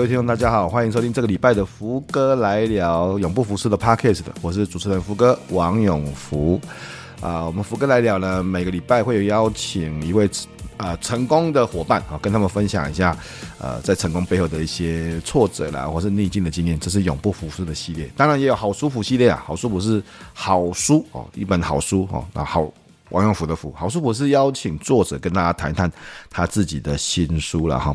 各位听众，大家好，欢迎收听这个礼拜的福哥来聊永不服输的 Podcast。我是主持人福哥王永福。啊，我们福哥来聊呢，每个礼拜会有邀请一位啊成功的伙伴啊，跟他们分享一下呃在成功背后的一些挫折啦，或是逆境的经验。这是永不服输的系列，当然也有好书福系列啊。好书福是好书哦，一本好书哦。那好，王永福的福，好书福是邀请作者跟大家谈谈他自己的新书了哈。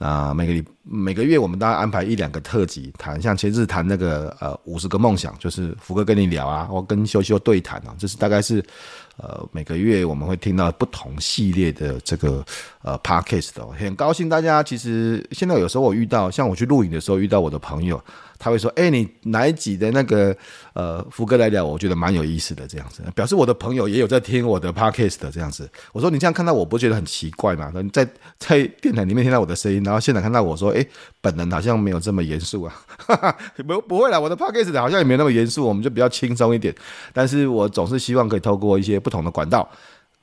啊，每个每个月我们大概安排一两个特辑谈，像前日谈那个呃五十个梦想，就是福哥跟你聊啊，我跟修修对谈啊，这是大概是呃每个月我们会听到不同系列的这个呃 podcast 哦，很高兴大家其实现在有时候我遇到，像我去录影的时候遇到我的朋友。他会说：“哎、你哪一集的那个呃福哥来聊，我觉得蛮有意思的，这样子表示我的朋友也有在听我的 podcast 的这样子。我说你这样看到我不觉得很奇怪吗？你在在电台里面听到我的声音，然后现场看到我说，哎、本人好像没有这么严肃啊，哈哈，不不会啦，我的 podcast 好像也没那么严肃，我们就比较轻松一点。但是我总是希望可以透过一些不同的管道。”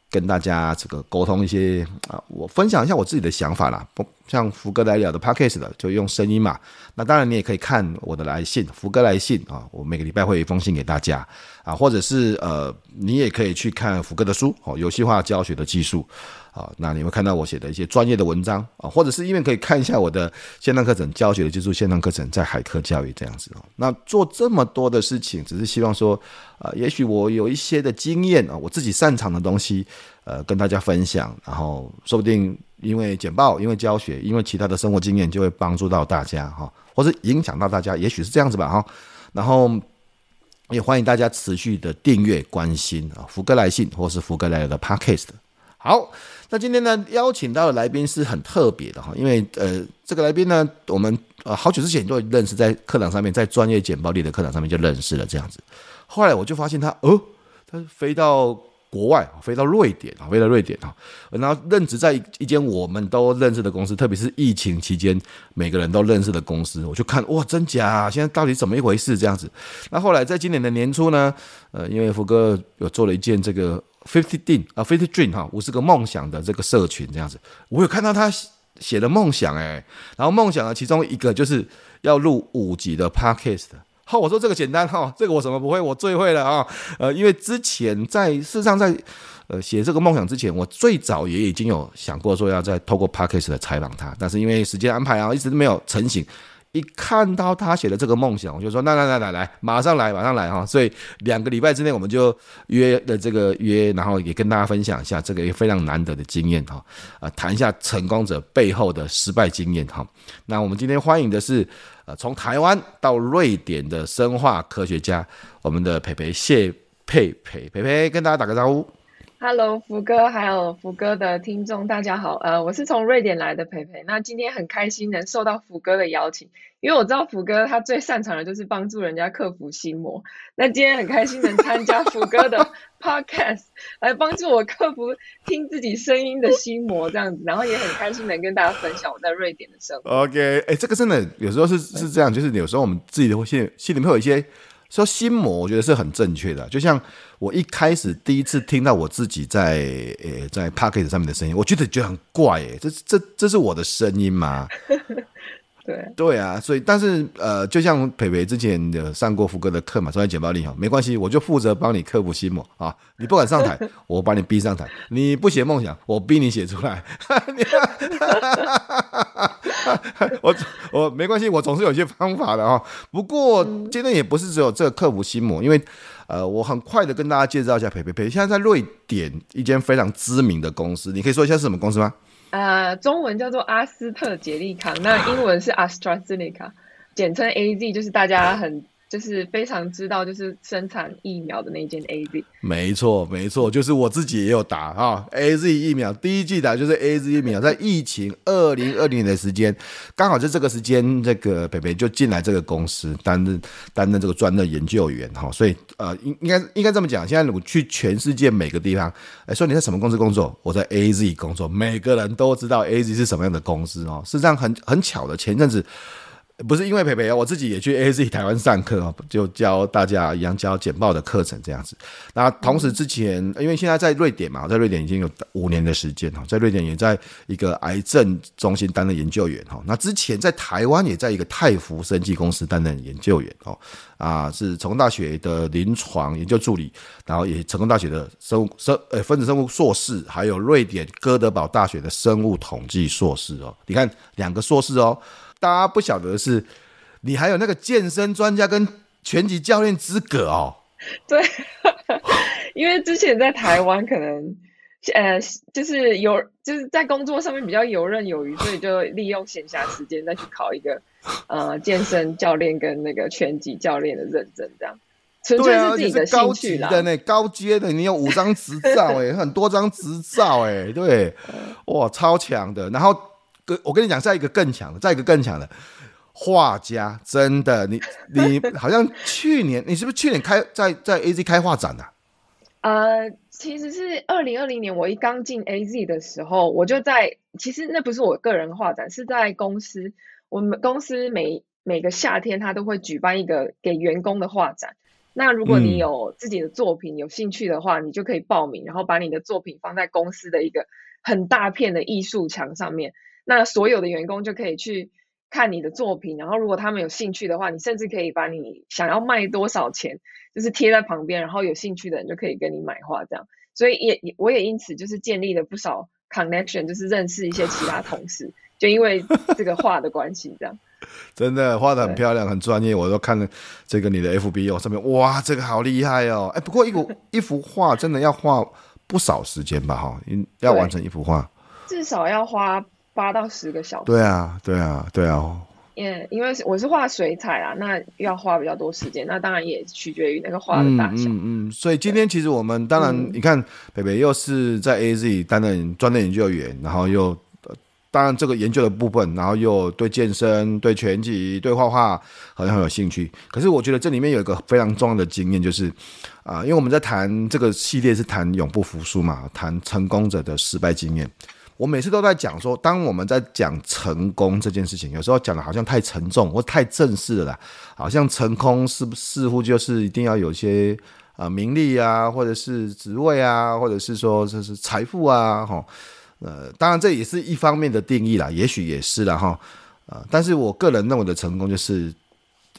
跟大家这个沟通一些啊，我分享一下我自己的想法啦。不像福哥来聊的 p a c k a g e 的，就用声音嘛。那当然你也可以看我的来信，福哥来信啊，我每个礼拜会一封信给大家啊，或者是呃，你也可以去看福哥的书哦，游戏化教学的技术。啊，那你会看到我写的一些专业的文章啊，或者是因为可以看一下我的线上课程教学的技术，线上课程在海科教育这样子哦。那做这么多的事情，只是希望说，呃，也许我有一些的经验啊，我自己擅长的东西，呃，跟大家分享，然后说不定因为简报，因为教学，因为其他的生活经验，就会帮助到大家哈，或是影响到大家，也许是这样子吧哈。然后也欢迎大家持续的订阅、关心啊，福哥来信或是福哥来的 Podcast。好。那今天呢，邀请到的来宾是很特别的哈，因为呃，这个来宾呢，我们呃好久之前就认识，在课堂上面，在专业简报力的课堂上面就认识了这样子。后来我就发现他，哦，他飞到国外，飞到瑞典啊，飞到瑞典啊，然后任职在一间我们都认识的公司，特别是疫情期间每个人都认识的公司，我就看哇，真假，现在到底怎么一回事这样子。那后来在今年的年初呢，呃，因为福哥有做了一件这个。Fifty Dream 啊，Fifty Dream 哈，五十个梦想的这个社群这样子，我有看到他写的梦想哎，然后梦想的其中一个就是要录五集的 Podcast。好，我说这个简单哈，这个我什么不会，我最会了啊。呃，因为之前在事实上在呃写这个梦想之前，我最早也已经有想过说要再透过 Podcast 来采访他，但是因为时间安排啊，一直都没有成型。一看到他写的这个梦想，我就说那来来来来，马上来马上来哈！所以两个礼拜之内我们就约了这个约，然后也跟大家分享一下这个也非常难得的经验哈啊，谈一下成功者背后的失败经验哈。那我们今天欢迎的是呃从台湾到瑞典的生化科学家，我们的培培谢佩培培培跟大家打个招呼。Hello，福哥，还有福哥的听众，大家好。呃，我是从瑞典来的培培。那今天很开心能受到福哥的邀请，因为我知道福哥他最擅长的就是帮助人家克服心魔。那今天很开心能参加福哥的 Podcast，来帮助我克服听自己声音的心魔，这样子。然后也很开心能跟大家分享我在瑞典的生活。OK，哎、欸，这个真的有时候是是这样，就是有时候我们自己的心心里面会有一些。说心魔，我觉得是很正确的。就像我一开始第一次听到我自己在呃在 pocket 上面的声音，我觉得觉得很怪，诶，这这这是我的声音吗？对对啊，所以但是呃，就像培培之前的上过福哥的课嘛，专业简报力哈，没关系，我就负责帮你克服心魔啊。你不敢上台，我把你逼上台；你不写梦想，我逼你写出来。我我没关系，我总是有些方法的啊。不过今天也不是只有这个克服心魔，因为呃，我很快的跟大家介绍一下培培培，现在在瑞典一间非常知名的公司，你可以说一下是什么公司吗？呃，中文叫做阿斯特捷利康，那英文是 AstraZeneca，简称 AZ，就是大家很就是非常知道，就是生产疫苗的那间 AZ。没错，没错，就是我自己也有打哈 AZ 疫苗，第一季打就是 AZ 疫苗，在疫情二零二零年的时间，刚好在这个时间，这个北北就进来这个公司担任担任这个专任研究员哈，所以呃，应应该应该这么讲，现在我去全世界每个地方，哎，说你在什么公司工作？我在 AZ 工作，每个人都知道 AZ 是什么样的公司哦。事实上很很巧的，前阵子。不是因为培培，我自己也去 AZ 台湾上课，就教大家一样教简报的课程这样子。那同时之前，因为现在在瑞典嘛，在瑞典已经有五年的时间哈，在瑞典也在一个癌症中心担任研究员哈。那之前在台湾也在一个泰福生技公司担任研究员哦，啊，是成功大学的临床研究助理，然后也成功大学的生物生呃分子生物硕士，还有瑞典哥德堡大学的生物统计硕士哦。你看两个硕士哦。大家不晓得的是，你还有那个健身专家跟拳击教练资格哦。对，因为之前在台湾可能，呃，就是有就是在工作上面比较游刃有余，所以就利用闲暇时间再去考一个 呃健身教练跟那个拳击教练的认证，这样纯粹是自己的兴趣啦。对啊，的高阶的，你有五张执照哎，很多张执照哎，对，哇，超强的，然后。我跟你讲，再一个更强的，再一个更强的画家，真的，你你 好像去年，你是不是去年开在在 AZ 开画展的啊？呃，其实是二零二零年，我一刚进 AZ 的时候，我就在，其实那不是我个人画展，是在公司，我们公司每每个夏天，他都会举办一个给员工的画展。那如果你有自己的作品，有兴趣的话，你就可以报名，然后把你的作品放在公司的一个很大片的艺术墙上面。那所有的员工就可以去看你的作品，然后如果他们有兴趣的话，你甚至可以把你想要卖多少钱，就是贴在旁边，然后有兴趣的人就可以跟你买画这样。所以也也我也因此就是建立了不少 connection，就是认识一些其他同事，就因为 这个画的关系这样。真的画的很漂亮，很专业，我都看了这个你的 FB 哦，上面哇，这个好厉害哦！哎，不过一幅 一幅画真的要花不少时间吧？哈，要完成一幅画，至少要花。八到十个小时。对啊，对啊，对啊。因为因为我是画水彩啊，那要花比较多时间。那当然也取决于那个画的大小。嗯嗯，所以今天其实我们当然，嗯、你看北北又是在 AZ 担任专任研究员，然后又当然这个研究的部分，然后又对健身、对拳击、对画画好像很有兴趣。可是我觉得这里面有一个非常重要的经验，就是啊、呃，因为我们在谈这个系列是谈永不服输嘛，谈成功者的失败经验。我每次都在讲说，当我们在讲成功这件事情，有时候讲的好像太沉重或太正式了啦，好像成功是似乎就是一定要有些啊名利啊，或者是职位啊，或者是说这是财富啊，哈，呃，当然这也是一方面的定义啦，也许也是啦哈，呃，但是我个人认为的成功就是。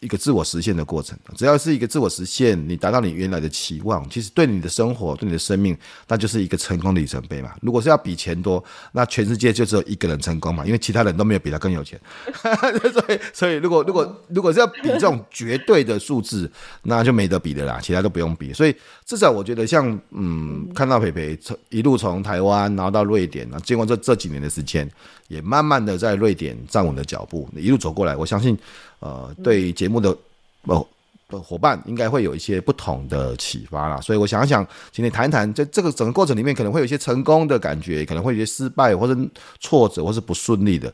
一个自我实现的过程，只要是一个自我实现，你达到你原来的期望，其实对你的生活、对你的生命，那就是一个成功的里程碑嘛。如果是要比钱多，那全世界就只有一个人成功嘛，因为其他人都没有比他更有钱。所以，所以如果如果如果是要比这种绝对的数字，那就没得比的啦，其他都不用比。所以至少我觉得像，嗯，看到培培从一路从台湾然后到瑞典，经过这这几年的时间，也慢慢的在瑞典站稳了脚步，一路走过来，我相信。呃，对节目的哦的伙伴应该会有一些不同的启发啦，所以我想想，请你谈一谈，在这个整个过程里面，可能会有一些成功的感觉，可能会有一些失败，或者挫折，或是不顺利的。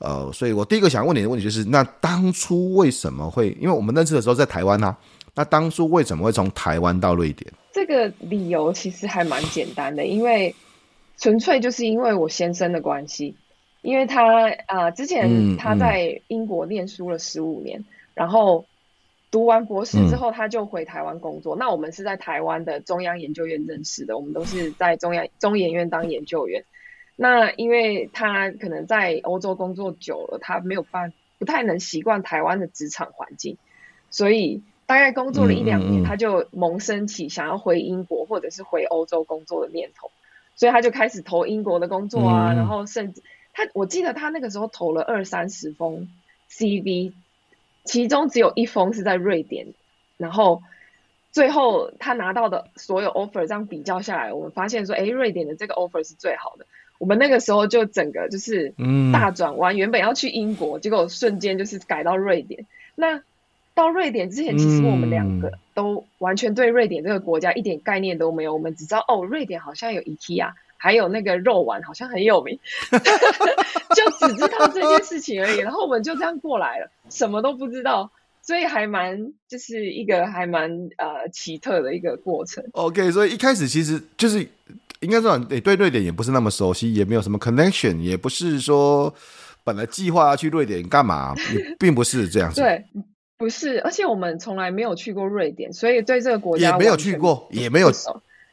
呃，所以我第一个想问你的问题就是，那当初为什么会？因为我们认识的时候在台湾啊，那当初为什么会从台湾到瑞典？这个理由其实还蛮简单的，因为纯粹就是因为我先生的关系。因为他啊、呃，之前他在英国念书了十五年，嗯嗯，然后读完博士之后，他就回台湾工作。嗯、那我们是在台湾的中央研究院认识的，我们都是在中央中研院当研究员。那因为他可能在欧洲工作久了，他没有办法，不太能习惯台湾的职场环境，所以大概工作了一两年，他就萌生起想要回英国或者是回欧洲工作的念头，所以他就开始投英国的工作啊，然后甚至。他我记得他那个时候投了二三十封 CV，其中只有一封是在瑞典，然后最后他拿到的所有 offer 这样比较下来，我们发现说，哎，瑞典的这个 offer 是最好的。我们那个时候就整个就是大转弯，原本要去英国，结果瞬间就是改到瑞典。那到瑞典之前，其实我们两个都完全对瑞典这个国家一点概念都没有。嗯、我们只知道哦，瑞典好像有 IKEA，还有那个肉丸好像很有名，就只知道这件事情而已。然后我们就这样过来了，什么都不知道，所以还蛮就是一个还蛮呃奇特的一个过程。OK，所以一开始其实就是应该说，你对瑞典也不是那么熟悉，也没有什么 connection，也不是说本来计划要去瑞典干嘛，也并不是这样子。对。不是，而且我们从来没有去过瑞典，所以对这个国家也没有去过，也没有，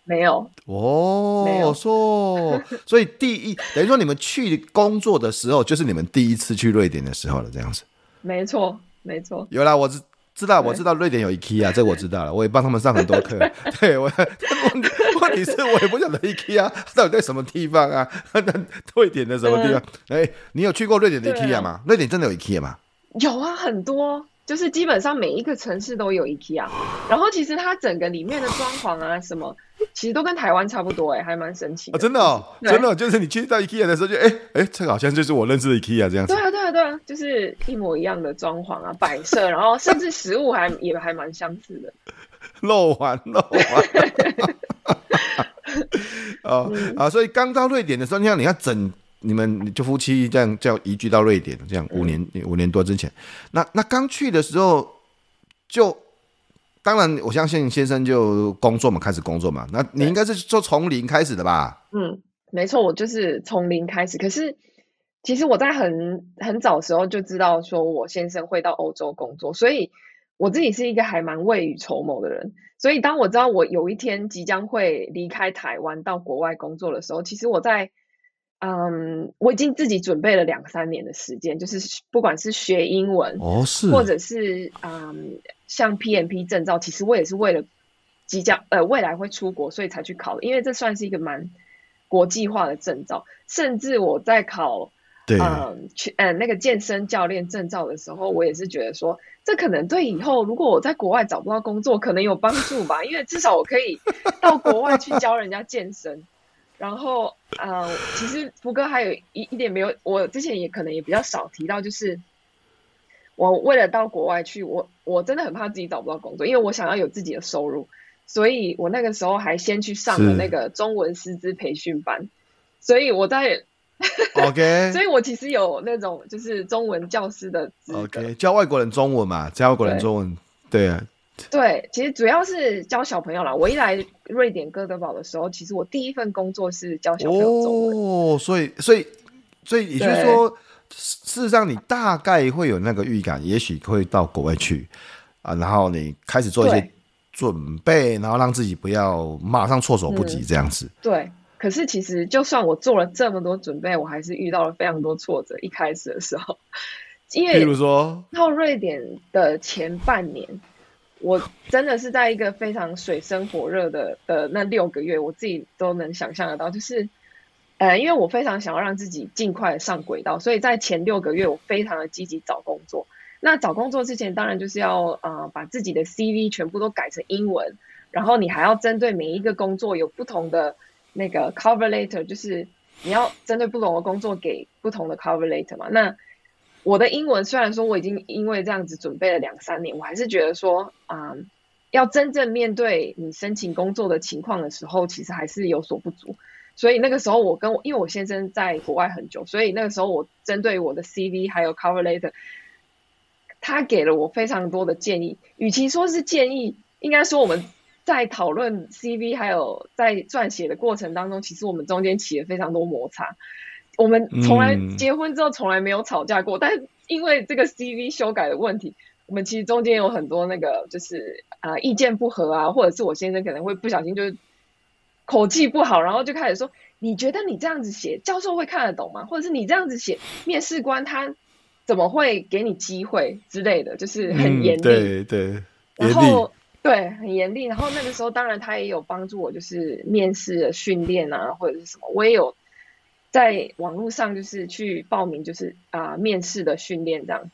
没有哦，没有说，所以第一等于说你们去工作的时候，就是你们第一次去瑞典的时候了，这样子。没错，没错。有啦，我知知道，我知道瑞典有 IKEA，这我知道了，我也帮他们上很多课。对我问题问题是我也不晓得 IKEA 到底在什么地方啊？瑞典的什么地方？哎、嗯欸，你有去过瑞典的 IKEA 吗？啊、瑞典真的有 IKEA 吗？有啊，很多。就是基本上每一个城市都有 IKEA，然后其实它整个里面的装潢啊什么，其实都跟台湾差不多哎、欸，还蛮神奇的。哦，真的哦，真的就是你去到 IKEA 的时候就哎哎，这个好像就是我认识的 IKEA 这样子。对啊对啊对啊，就是一模一样的装潢啊摆设，然后甚至食物还也还蛮相似的。肉丸肉丸。哦、嗯、啊，所以刚到瑞典的时候，你看你要整。你们就夫妻这样叫移居到瑞典，这样五年、嗯、五年多之前，那那刚去的时候就，当然我相信先生就工作嘛，开始工作嘛。那你应该是做从零开始的吧？嗯，没错，我就是从零开始。可是其实我在很很早时候就知道说我先生会到欧洲工作，所以我自己是一个还蛮未雨绸缪的人。所以当我知道我有一天即将会离开台湾到国外工作的时候，其实我在。嗯，我已经自己准备了两三年的时间，就是不管是学英文，哦是，或者是嗯，像 PMP 证照，其实我也是为了即将呃未来会出国，所以才去考的，因为这算是一个蛮国际化的证照。甚至我在考对嗯去嗯那个健身教练证照的时候，我也是觉得说，这可能对以后如果我在国外找不到工作，可能有帮助吧，因为至少我可以到国外去教人家健身。然后，呃，其实福哥还有一一点没有，我之前也可能也比较少提到，就是我为了到国外去，我我真的很怕自己找不到工作，因为我想要有自己的收入，所以我那个时候还先去上了那个中文师资培训班，所以我在，OK，所以我其实有那种就是中文教师的，OK，教外国人中文嘛，教外国人中文，对，对啊。对，其实主要是教小朋友啦。我一来瑞典哥德堡的时候，其实我第一份工作是教小朋友中文。哦，所以，所以，所以也就是说，事实上你大概会有那个预感，也许会到国外去啊，然后你开始做一些准备，然后让自己不要马上措手不及这样子。嗯，对，可是其实就算我做了这么多准备，我还是遇到了非常多挫折。一开始的时候，因为比如说到瑞典的前半年。我真的是在一个非常水深火热的的那六个月，我自己都能想象得到，就是，呃，因为我非常想要让自己尽快上轨道，所以在前六个月我非常的积极找工作。那找工作之前，当然就是要呃把自己的 CV 全部都改成英文，然后你还要针对每一个工作有不同的那个 cover letter，就是你要针对不同的工作给不同的 cover letter 嘛。那我的英文虽然说我已经因为这样子准备了两三年，我还是觉得说，嗯，要真正面对你申请工作的情况的时候，其实还是有所不足。所以那个时候我跟我，因为我先生在国外很久，所以那个时候我针对我的 CV 还有 cover letter，他给了我非常多的建议。与其说是建议，应该说我们在讨论 CV 还有在撰写的过程当中，其实我们中间起了非常多摩擦。我们从来结婚之后从来没有吵架过，嗯、但是因为这个 CV 修改的问题，我们其实中间有很多那个就是啊、呃、意见不合啊，或者是我先生可能会不小心就是口气不好，然后就开始说，你觉得你这样子写教授会看得懂吗？或者是你这样子写面试官他怎么会给你机会之类的，就是很严厉、嗯，对对，然后对很严厉，然后那个时候当然他也有帮助我，就是面试的训练啊或者是什么，我也有。在网络上就是去报名，就是啊、呃、面试的训练这样子。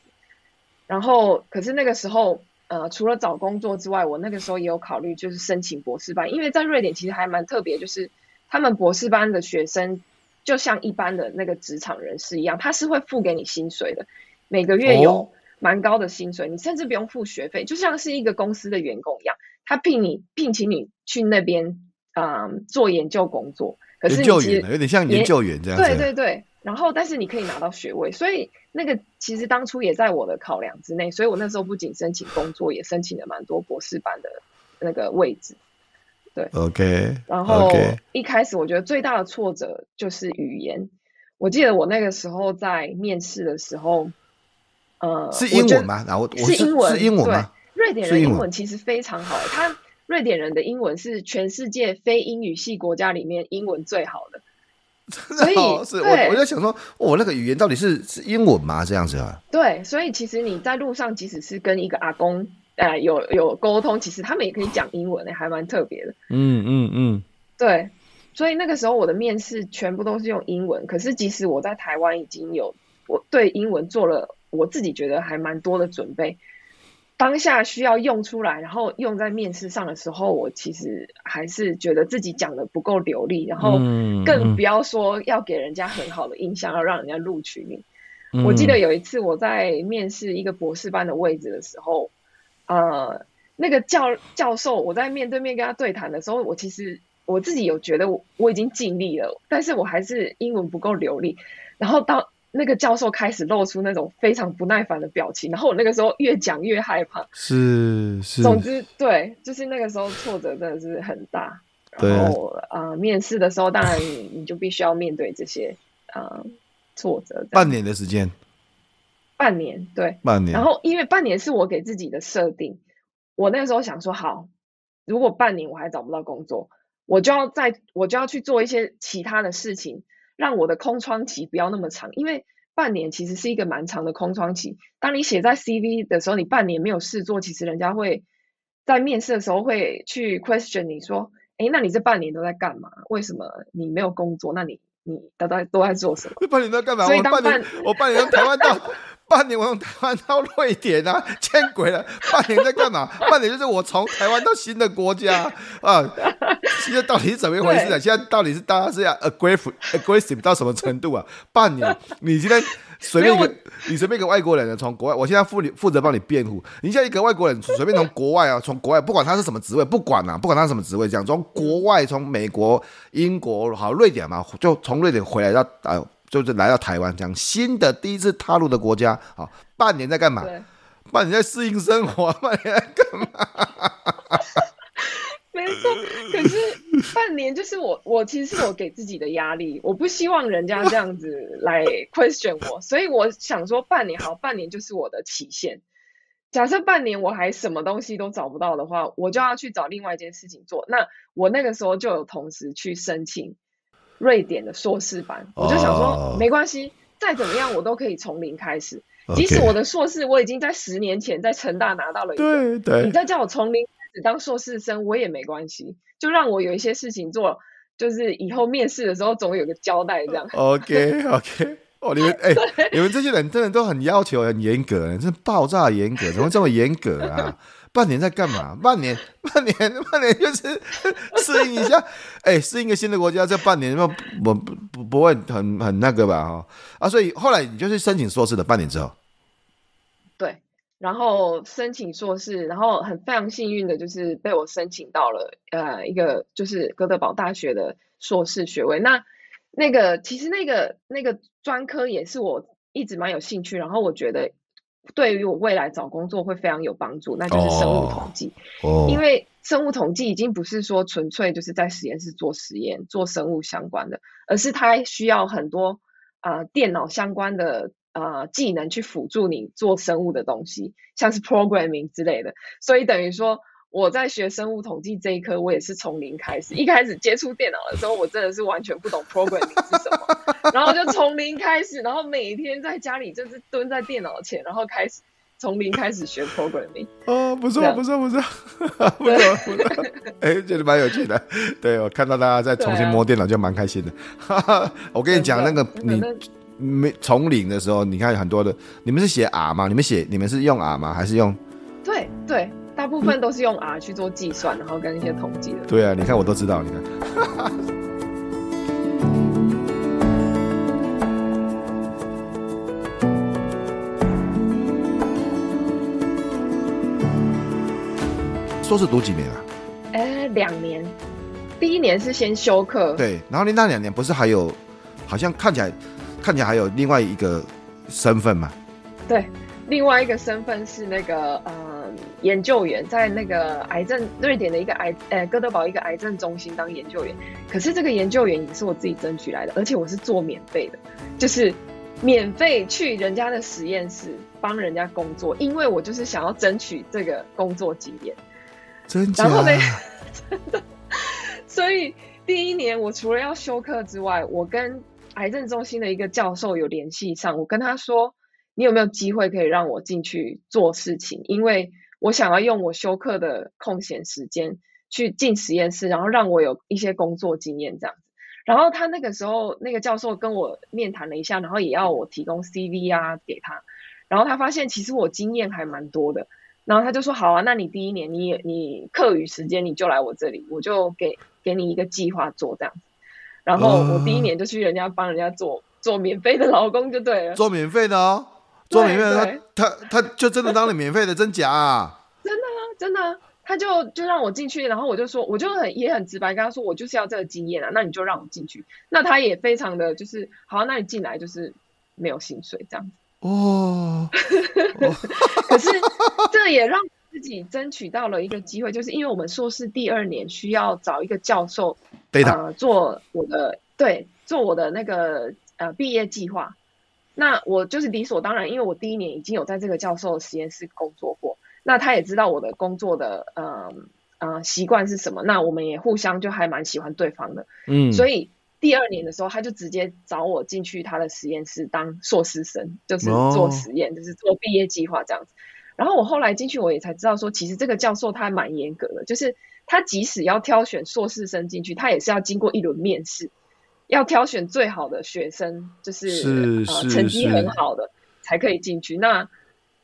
然后，可是那个时候，呃，除了找工作之外，我那个时候也有考虑，就是申请博士班，因为在瑞典其实还蛮特别，就是他们博士班的学生就像一般的那个职场人士一样，他是会付给你薪水的，每个月有蛮高的薪水，你甚至不用付学费，就像是一个公司的员工一样，他聘你聘请你去那边啊、呃、做研究工作，可是你其实有点像研究员这样子。对对对，然后但是你可以拿到学位，所以那个其实当初也在我的考量之内，所以我那时候不仅申请工作，也申请了蛮多博士班的那个位置。对，OK，然后一开始我觉得最大的挫折就是语言。我记得我那个时候在面试的时候，呃，是英文吗？然后是英文，是英文吗？对，瑞典人英文其实非常好，他瑞典人的英文是全世界非英语系国家里面英文最好的。所以是我我就想说，我、哦、那个语言到底是是英文吗？这样子啊？对，所以其实你在路上，即使是跟一个阿公。呃，有有沟通，其实他们也可以讲英文，还蛮特别的。嗯嗯嗯，对，所以那个时候我的面试全部都是用英文。可是即使我在台湾已经有我对英文做了我自己觉得还蛮多的准备，当下需要用出来，然后用在面试上的时候，我其实还是觉得自己讲的不够流利，然后更不要说要给人家很好的印象，要让人家录取你。嗯。我记得有一次我在面试一个博士班的位置的时候。呃，那个教教授，我在面对面跟他对谈的时候，我其实我自己有觉得我我已经尽力了，但是我还是英文不够流利。然后当那个教授开始露出那种非常不耐烦的表情，然后我那个时候越讲越害怕。是是。总之，对，就是那个时候挫折真的是很大。然后啊、呃，面试的时候，当然你你就必须要面对这些啊、呃、挫折。半年的时间。半年，对，半年。然后因为半年是我给自己的设定，我那个时候想说，好，如果半年我还找不到工作，我就要在，我就要去做一些其他的事情，让我的空窗期不要那么长。因为半年其实是一个蛮长的空窗期。当你写在 CV 的时候，你半年没有事做，其实人家会在面试的时候会去 question 你说，哎，那你这半年都在干嘛？为什么你没有工作？那你你都在都在做什么？这半年在干嘛？所以半我半年，我半年从台湾到。半年我从台湾到瑞典啊，见鬼了！半年在干嘛？半年就是我从台湾到新的国家啊。现在到底是怎么一回事啊？现在到底是大家是要 aggressive aggressive 到什么程度啊？半年，你今天随便一个，你随便一个外国人从国外，我现在负负责帮你辩护。你现在一个外国人随便从国外啊，从国外不管他是什么职位，不管啊，不管他是什么职位，这样从国外从美国、英国好瑞典嘛，就从瑞典回来到啊。就是来到台湾，这样新的第一次踏入的国家，好，半年在干嘛？半年在适应生活，半年在干嘛？没错，可是半年就是我，我其实是我给自己的压力，我不希望人家这样子来 question 我，所以我想说半年好，半年就是我的期限。假设半年我还什么东西都找不到的话，我就要去找另外一件事情做。那我那个时候就有同时去申请。瑞典的硕士班，我就想说，oh. 没关系，再怎么样我都可以从零开始。即使我的硕士我已经在十年前在成大拿到了一个，对对，你再叫我从零开始当硕士生，我也没关系，就让我有一些事情做，就是以后面试的时候总有个交代这样。OK OK，哦，你们哎、欸，你们这些人真的都很要求很严格，真的爆炸严格，怎么这么严格啊？半年在干嘛？半年，半年，半年就是 适应一下，哎、欸，适应一个新的国家，这半年不不不不会很很那个吧？哈啊，所以后来你就是申请硕士的半年之后，对，然后申请硕士，然后很非常幸运的就是被我申请到了呃一个就是哥德堡大学的硕士学位。那那个其实那个那个专科也是我一直蛮有兴趣，然后我觉得。对于我未来找工作会非常有帮助，那就是生物统计。哦，因为生物统计已经不是说纯粹就是在实验室做实验、做生物相关的，而是它需要很多啊、呃、电脑相关的啊、呃、技能去辅助你做生物的东西，像是 programming 之类的。所以等于说。我在学生物统计这一科，我也是从零开始。一开始接触电脑的时候，我真的是完全不懂 programming 是什么，然后就从零开始，然后每天在家里就是蹲在电脑前，然后开始从零开始学 programming。哦，不错，不错，不错，不错，不错。哎，觉得蛮有趣的。对，我看到大家在重新摸电脑，就蛮开心的。啊、我跟你讲，那个你没从领的时候你看很多的你们是写 r 吗？你们写你们是用 r 吗？还是用？对对大部分都是用 r 去做计算然后跟一些统计的。对啊你看我都知道你看。哈哈说是读几年啊？哎两年。第一年是先修课。对然后你那两年不是还有好像看起来看起来还有另外一个身份嘛？对，另外一个身份是那个呃研究员，在那个癌症瑞典的一个癌呃哥德堡一个癌症中心当研究员。可是这个研究员也是我自己争取来的，而且我是做免费的，就是免费去人家的实验室帮人家工作，因为我就是想要争取这个工作经验。真假？然后呢？真的。所以第一年，我除了要休课之外，我跟癌症中心的一个教授有联系上。我跟他说：“你有没有机会可以让我进去做事情？因为我想要用我休课的空闲时间去进实验室，然后让我有一些工作经验这样子。”然后他那个时候那个教授跟我面谈了一下，然后也要我提供 CV 啊给他。然后他发现其实我经验还蛮多的，然后他就说：“好啊，那你第一年你你课余时间你就来我这里，我就给。”给你一个计划做这样子，然后我第一年就去人家帮人家做做免费的劳工就对了，做免费的哦，做免费的，他他他就真的当你免费的，真假啊？真的啊，真的啊，他就就让我进去，然后我就说，我就很也很直白跟他说，我就是要这个经验啊，那你就让我进去，那他也非常的就是好，那你进来就是没有薪水这样子哦，可是这也让。自己争取到了一个机会，就是因为我们硕士第二年需要找一个教授，呃，做我的对，做我的那个呃毕业计划。那我就是理所当然，因为我第一年已经有在这个教授的实验室工作过，那他也知道我的工作的呃呃习惯是什么，那我们也互相就还蛮喜欢对方的，嗯，所以第二年的时候，他就直接找我进去他的实验室当硕士生，就是做实验，哦、就是做毕业计划这样子。然后我后来进去，我也才知道说，其实这个教授他还蛮严格的，就是他即使要挑选硕士生进去，他也是要经过一轮面试，要挑选最好的学生，就是，是呃成绩很好的才可以进去。那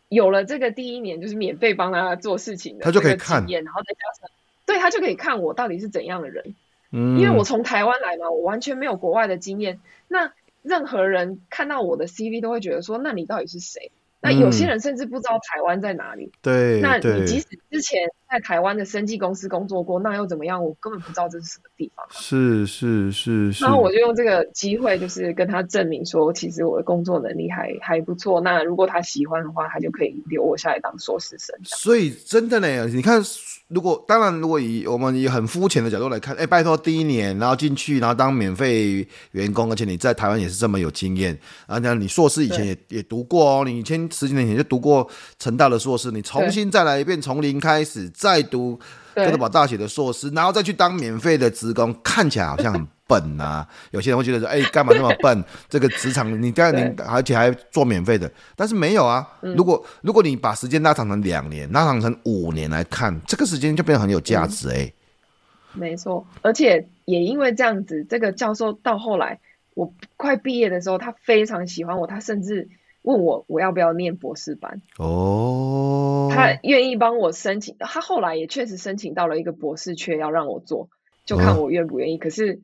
有了这个第一年就是免费帮他做事情的，他就可以看，然后再加上对他就可以看我到底是怎样的人，嗯，因为我从台湾来嘛，我完全没有国外的经验，那任何人看到我的 CV 都会觉得说，那你到底是谁？那有些人甚至不知道台湾在哪里。对，那你即使之前在台湾的生技公司工作过，那又怎么样？我根本不知道这是什么地方。是是是是。然后我就用这个机会，就是跟他证明说，其实我的工作能力还还不错。那如果他喜欢的话，他就可以留我下来当硕士生。所以真的呢，你看。如果当然，如果以我们以很肤浅的角度来看，哎、欸，拜托第一年然后进去，然后当免费员工，而且你在台湾也是这么有经验，啊，那你硕士以前也也读过哦，你以前十几年前就读过成大的硕士，你重新再来一遍，从零开始再读哥德堡大学的硕士，然后再去当免费的职工，看起来好像很。笨啊！有些人会觉得说：“哎、欸，干嘛那么笨？这个职场你当然你而且还做免费的，但是没有啊。如果如果你把时间拉长成两年，拉长成五年来看，这个时间就变得很有价值哎。没错，而且也因为这样子，这个教授到后来我快毕业的时候，他非常喜欢我，他甚至问我我要不要念博士班哦。他愿意帮我申请，他后来也确实申请到了一个博士缺，要让我做，就看我愿不愿意。哦、可是。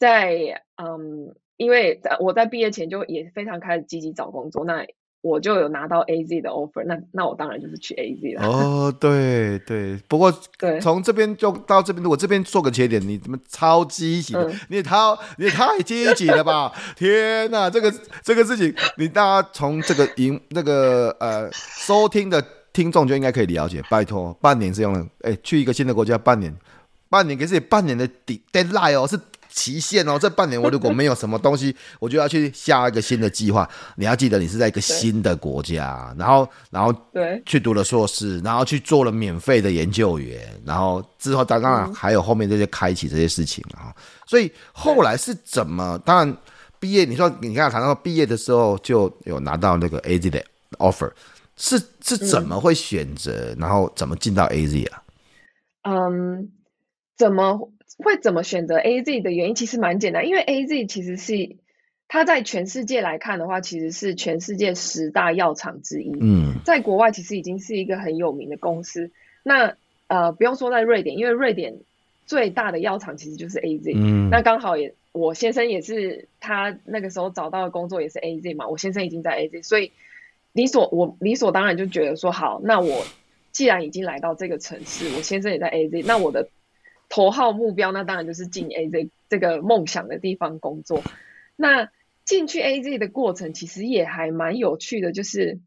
在嗯，因为在我在毕业前就也非常开始积极找工作，那我就有拿到 AZ 的 offer，那那我当然就是去 AZ 了。哦，对对，不过对，从这边就到这边，我这边做个节点，你怎么超积极的？嗯、你也超你也太积极了吧！天哪，这个这个事情，你大家从这个赢那个呃收听的听众就应该可以了解。拜托，半年是用了，哎，去一个新的国家半年，半年给自己半年的 deadline 哦，是。期限哦，这半年我如果没有什么东西，我就要去下一个新的计划。你要记得，你是在一个新的国家，然后，然后对，去读了硕士，然后去做了免费的研究员，然后之后当然还有后面这些开启这些事情啊。所以后来是怎么？当然毕业，你说你刚才谈到毕业的时候就有拿到那个 AZ 的 offer，是是怎么会选择，然后怎么进到 AZ 啊？嗯，怎么？会怎么选择 AZ 的原因其实蛮简单，因为 AZ 其实是它在全世界来看的话，其实是全世界十大药厂之一。嗯，在国外其实已经是一个很有名的公司。那呃，不用说在瑞典，因为瑞典最大的药厂其实就是 AZ。嗯，那刚好也我先生也是他那个时候找到的工作也是 AZ 嘛，我先生已经在 AZ，所以理所我理所当然就觉得说好，那我既然已经来到这个城市，我先生也在 AZ，那我的头号目标，那当然就是进 AZ 这个梦想的地方工作。那进去 AZ 的过程其实也还蛮有趣的，就是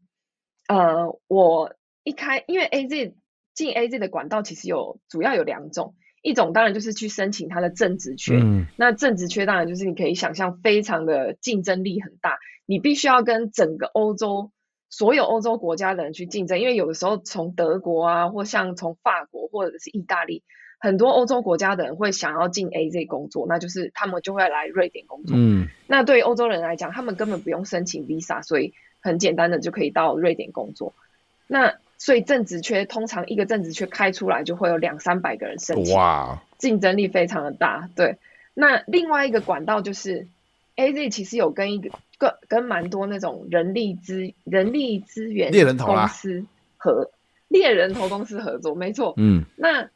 呃，我一开因为 AZ 进 AZ 的管道其实有主要有两种，一种当然就是去申请它的正职缺，嗯、那正职缺当然就是你可以想象非常的竞争力很大，你必须要跟整个欧洲。所有欧洲国家的人去竞争，因为有的时候从德国啊，或像从法国或者是意大利，很多欧洲国家的人会想要进 AZ 工作，那就是他们就会来瑞典工作。嗯，那对于欧洲人来讲，他们根本不用申请 Visa，所以很简单的就可以到瑞典工作。那所以正职缺通常一个正职缺开出来就会有两三百个人申请，哇，竞争力非常的大。对，那另外一个管道就是 AZ 其实有跟一个。跟跟蛮多那种人力资人力资源猎人头公司和猎人头公司合作，没错。嗯，那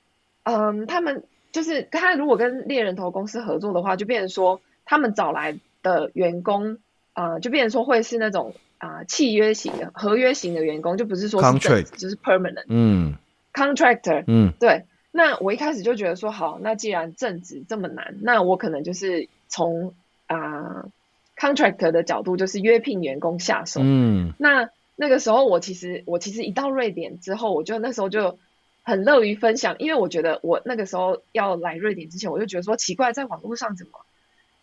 嗯，他们就是他如果跟猎人头公司合作的话，就变成说他们找来的员工啊、呃，就变成说会是那种啊、呃、契约型的合约型的员工，就不是说是 Contract 就是 permanent。嗯，contractor。嗯，对。那我一开始就觉得说，好，那既然正职这么难，那我可能就是从啊。呃 contractor 的角度就是约聘员工下手。嗯，那那个时候我其实我其实一到瑞典之后，我就那时候就很乐于分享，因为我觉得我那个时候要来瑞典之前，我就觉得说奇怪，在网络上怎么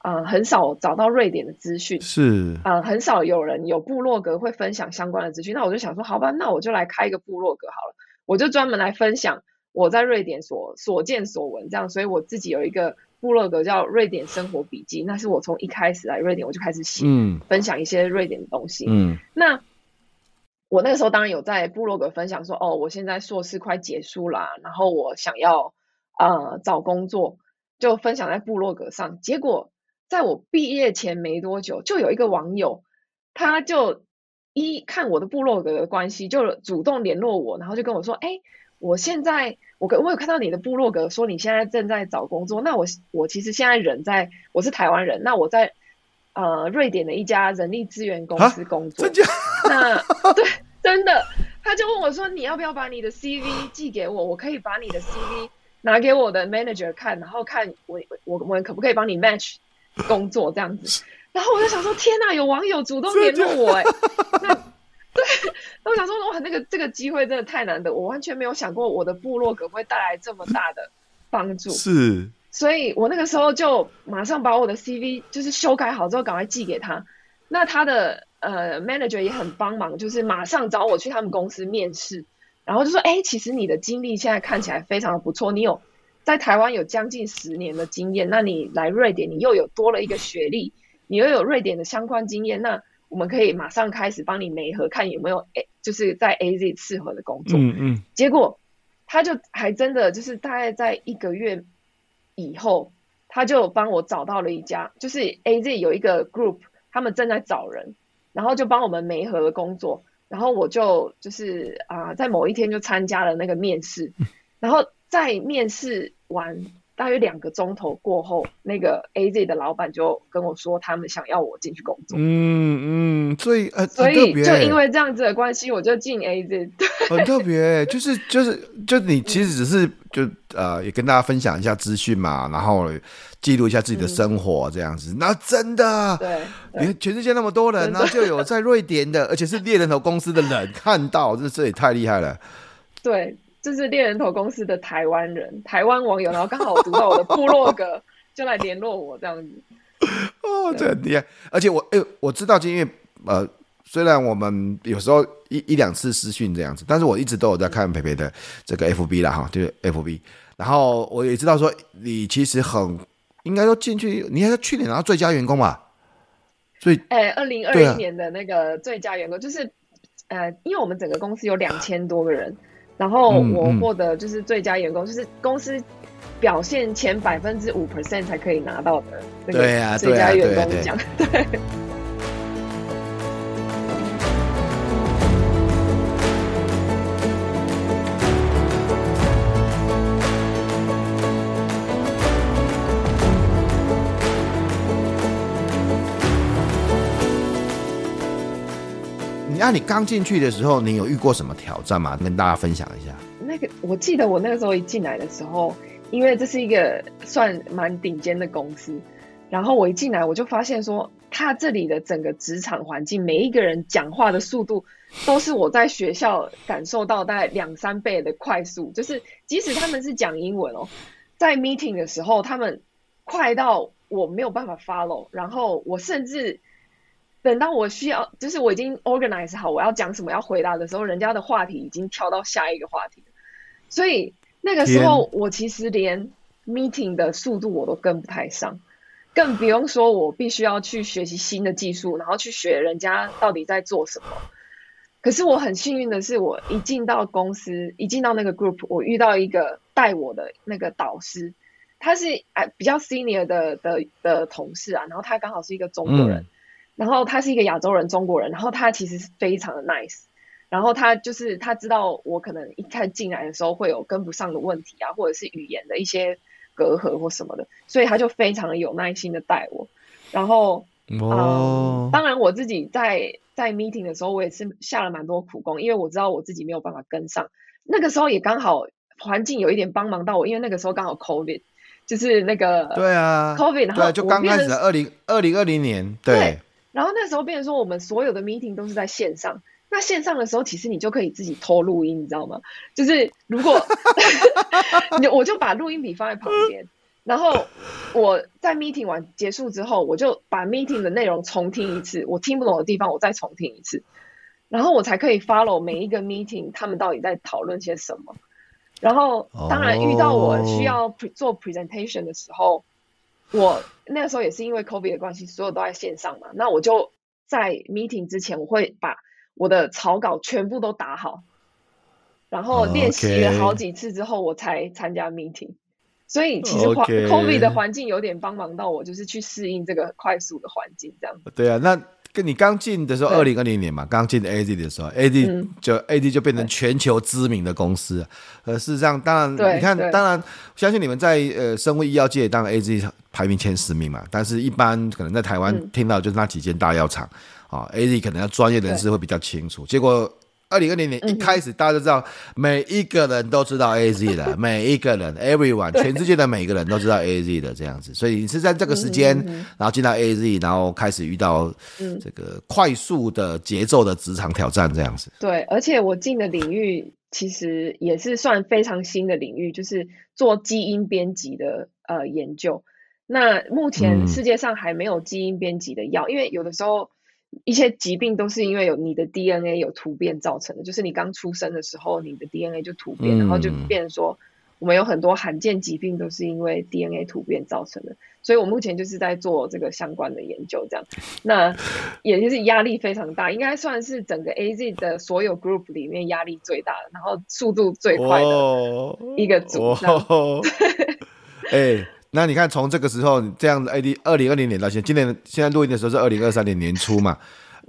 呃很少找到瑞典的资讯，是呃很少有人有部落格会分享相关的资讯。那我就想说，好吧，那我就来开一个部落格好了，我就专门来分享我在瑞典所所见所闻，这样，所以我自己有一个。部落格叫瑞典生活笔记，那是我从一开始来瑞典我就开始写，嗯，分享一些瑞典的东西。嗯，那我那个时候当然有在部落格分享说，哦，我现在硕士快结束啦，然后我想要呃找工作，就分享在部落格上。结果在我毕业前没多久，就有一个网友，他就一看我的部落格的关系，就主动联络我，然后就跟我说，哎，我现在。我我有看到你的部落格说你现在正在找工作，那我我其实现在人在，我是台湾人，那我在呃瑞典的一家人力资源公司工作。那 对，真的，他就问我说，你要不要把你的 CV 寄给我，我可以把你的 CV 拿给我的 manager 看，然后看我我我可不可以帮你 match 工作这样子。然后我就想说，天哪，有网友主动联络我哎，那。对，我想说，哇，那个这个机会真的太难得，我完全没有想过我的部落格会带来这么大的帮助。是，所以我那个时候就马上把我的 CV 就是修改好之后，赶快寄给他。那他的呃 manager 也很帮忙，就是马上找我去他们公司面试，然后就说，哎，其实你的经历现在看起来非常的不错，你有在台湾有将近十年的经验，那你来瑞典，你又有多了一个学历，你又有瑞典的相关经验，那。我们可以马上开始帮你媒合，看有没有诶，就是在 AZ 适合的工作。嗯嗯。结果他就还真的就是大概在一个月以后，他就帮我找到了一家，就是 AZ 有一个 group，他们正在找人，然后就帮我们媒合的工作，然后我就就是啊、呃，在某一天就参加了那个面试，然后在面试完。大约两个钟头过后，那个 AZ 的老板就跟我说，他们想要我进去工作。嗯嗯，所以呃，所以就因为这样子的关系，我就进 AZ。很特别，就是就是就你其实只是就呃，也跟大家分享一下资讯嘛，然后记录一下自己的生活这样子。那、嗯、真的，对，你看全世界那么多人，然后就有在瑞典的，而且是猎人头公司的人看到，这这也太厉害了。对。这是猎人头公司的台湾人，台湾网友，然后刚好读到我的部落格，就来联络我这样子。哦，这很厉害！而且我哎、欸，我知道，因为呃，虽然我们有时候一一两次私讯这样子，但是我一直都有在看培培的这个 FB 啦哈，就是 FB。然后我也知道说，你其实很应该说进去，你还是去年拿到最佳员工吧？所以哎，二零二一年的那个最佳员工，啊、就是呃，因为我们整个公司有两千多个人。然后我获得就是最佳员工，嗯嗯、就是公司表现前百分之五 percent 才可以拿到的那个最佳员工奖。对。那你刚进去的时候，你有遇过什么挑战吗？跟大家分享一下。那个我记得我那个时候一进来的时候，因为这是一个算蛮顶尖的公司，然后我一进来我就发现说，他这里的整个职场环境，每一个人讲话的速度都是我在学校感受到大概两三倍的快速，就是即使他们是讲英文哦，在 meeting 的时候，他们快到我没有办法 follow，然后我甚至。等到我需要，就是我已经 organize 好我要讲什么要回答的时候，人家的话题已经跳到下一个话题，所以那个时候我其实连 meeting 的速度我都跟不太上，更不用说我必须要去学习新的技术，然后去学人家到底在做什么。可是我很幸运的是，我一进到公司，一进到那个 group，我遇到一个带我的那个导师，他是哎比较 senior 的的的同事啊，然后他刚好是一个中国人。嗯然后他是一个亚洲人，中国人。然后他其实是非常的 nice。然后他就是他知道我可能一开始进来的时候会有跟不上的问题啊，或者是语言的一些隔阂或什么的，所以他就非常的有耐心的带我。然后，哦、嗯，当然我自己在在 meeting 的时候，我也是下了蛮多苦功，因为我知道我自己没有办法跟上。那个时候也刚好环境有一点帮忙到我，因为那个时候刚好 COVID，就是那个对啊，COVID，然后对，就刚开始的二零二零二零年，对。对然后那时候变成说，我们所有的 meeting 都是在线上。那线上的时候，其实你就可以自己偷录音，你知道吗？就是如果 你我就把录音笔放在旁边，然后我在 meeting 完结束之后，我就把 meeting 的内容重听一次。我听不懂的地方，我再重听一次，然后我才可以 follow 每一个 meeting 他们到底在讨论些什么。然后当然遇到我需要做 presentation 的时候。我那个时候也是因为 COVID 的关系，所有都在线上嘛。那我就在 meeting 之前，我会把我的草稿全部都打好，然后练习了好几次之后，我才参加 meeting。所以其实 COVID 的环境有点帮忙到我，就是去适应这个快速的环境，这样。对啊，那跟你刚进的时候，二零二零年嘛，刚进 AZ 的时候，AZ 就 AZ 就变成全球知名的公司。呃，事实上，当然你看，当然相信你们在呃生物医药界，当然 AZ。排名前十名嘛，但是一般可能在台湾听到就是那几间大药厂啊，AZ 可能要专业人士会比较清楚。结果二零二零年一开始，大家都知道，每一个人都知道 AZ 的，每一个人，everyone，全世界的每个人都知道 AZ 的这样子。所以你是在这个时间，然后进到 AZ，然后开始遇到这个快速的节奏的职场挑战这样子。对，而且我进的领域其实也是算非常新的领域，就是做基因编辑的呃研究。那目前世界上还没有基因编辑的药，嗯，因为有的时候一些疾病都是因为有你的 DNA 有突变造成的，就是你刚出生的时候你的 DNA 就突变，嗯，然后就变成说我们有很多罕见疾病都是因为 DNA 突变造成的，所以我目前就是在做这个相关的研究，这样，那 也就是压力非常大，应该算是整个 AZ 的所有 group 里面压力最大的，然后速度最快的一个组，哦，哎。那你看，从这个时候这样子，AD 二零二零年到现在，今年现在录音的时候是二零二三年年初嘛？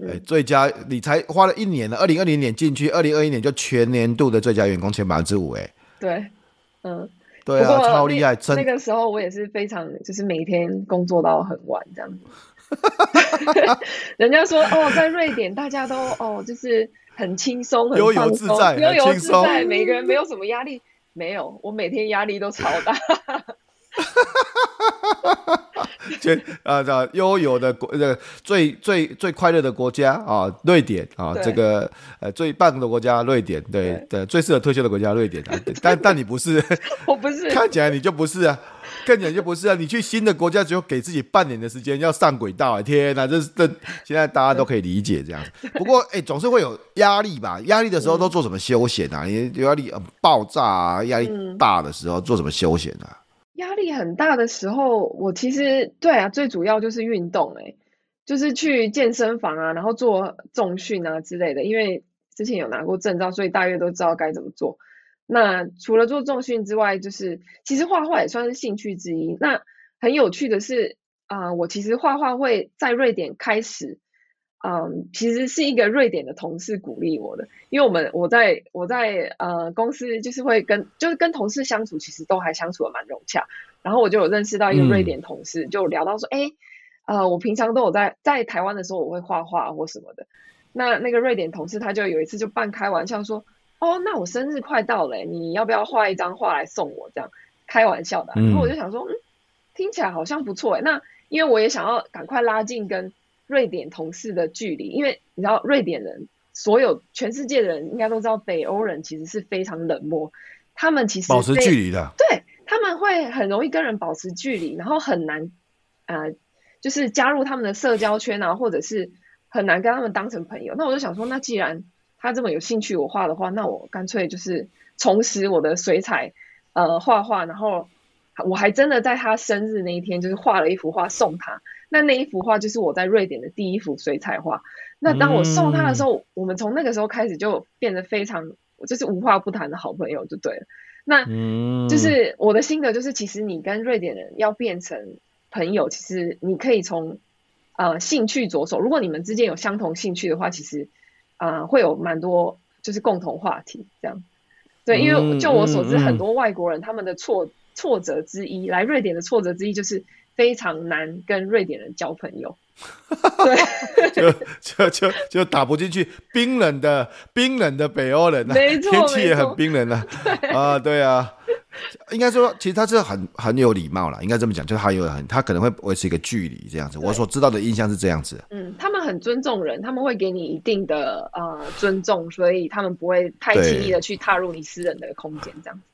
哎、欸，最佳你才花了一年了，二零二零年进去，二零二一年就全年度的最佳员工前百分之五，哎，对，嗯，对啊，超厉害。那个时候我也是非常，就是每天工作到很晚这样子。人家说哦，在瑞典大家都哦，就是很轻松，很悠游自在，悠游自在，每个人没有什么压力，没有，我每天压力都超大。就啊，这悠游的国，这个最最最快乐的国家啊，瑞典啊，这个呃最棒的国家，瑞典，对对，最适合退休的国家，瑞典啊。但但你不是，我不是，看起来你就不是啊，看起来就不是啊。你去新的国家，只有给自己半年的时间要上轨道啊！天哪，这是这现在大家都可以理解这样子。不过哎，总是会有压力吧？压力的时候都做什么休闲啊？你压力爆炸啊，压力大的时候做什么休闲啊？压力很大的时候，我其实对啊，最主要就是运动，欸，就是去健身房啊，然后做重训啊之类的。因为之前有拿过证照，所以大约都知道该怎么做。那除了做重训之外，就是其实画画也算是兴趣之一。那很有趣的是啊，我其实画画会在瑞典开始。嗯，其实是一个瑞典的同事鼓励我的，因为我们我在我在呃公司就是会跟就是跟同事相处，其实都还相处的蛮融洽。然后我就有认识到一个瑞典同事，嗯、就聊到说，哎，呃，我平常都有在在台湾的时候，我会画画或什么的。那那个瑞典同事他就有一次就半开玩笑说：“哦，那我生日快到了，你要不要画一张画来送我？”这样开玩笑的。然后我就想说，嗯，听起来好像不错诶。那因为我也想要赶快拉近跟瑞典同事的距离，因为你知道瑞典人，所有全世界的人应该都知道，北欧人其实是非常冷漠，他们其实保持距离的，对，他们会很容易跟人保持距离，然后很难，呃，就是加入他们的社交圈啊，或者是很难跟他们当成朋友。那我就想说，那既然他这么有兴趣我画的话，那我干脆就是重拾我的水彩，呃，画画，然后我还真的在他生日那一天，就是画了一幅画送他。那那一幅画就是我在瑞典的第一幅水彩画。那当我送他的时候，嗯、我们从那个时候开始就变得非常，就是无话不谈的好朋友，就对了。那，就是我的心得就是，其实你跟瑞典人要变成朋友，其实你可以从呃兴趣着手。如果你们之间有相同兴趣的话，其实啊、呃、会有蛮多就是共同话题这样。对，因为就我所知，很多外国人他们的挫挫折之一，来瑞典的挫折之一就是非常难跟瑞典人交朋友。对，就就就就打不进去，冰冷的冰冷的北欧人啊，没错，天气也很冰冷啊，啊，对啊，应该说，其实他是很很有礼貌啦，应该这么讲，就是他有很，他可能会维持一个距离这样子。我所知道的印象是这样子。嗯，他们很尊重人，他们会给你一定的呃尊重，所以他们不会太轻易的去踏入你私人的空间这样子。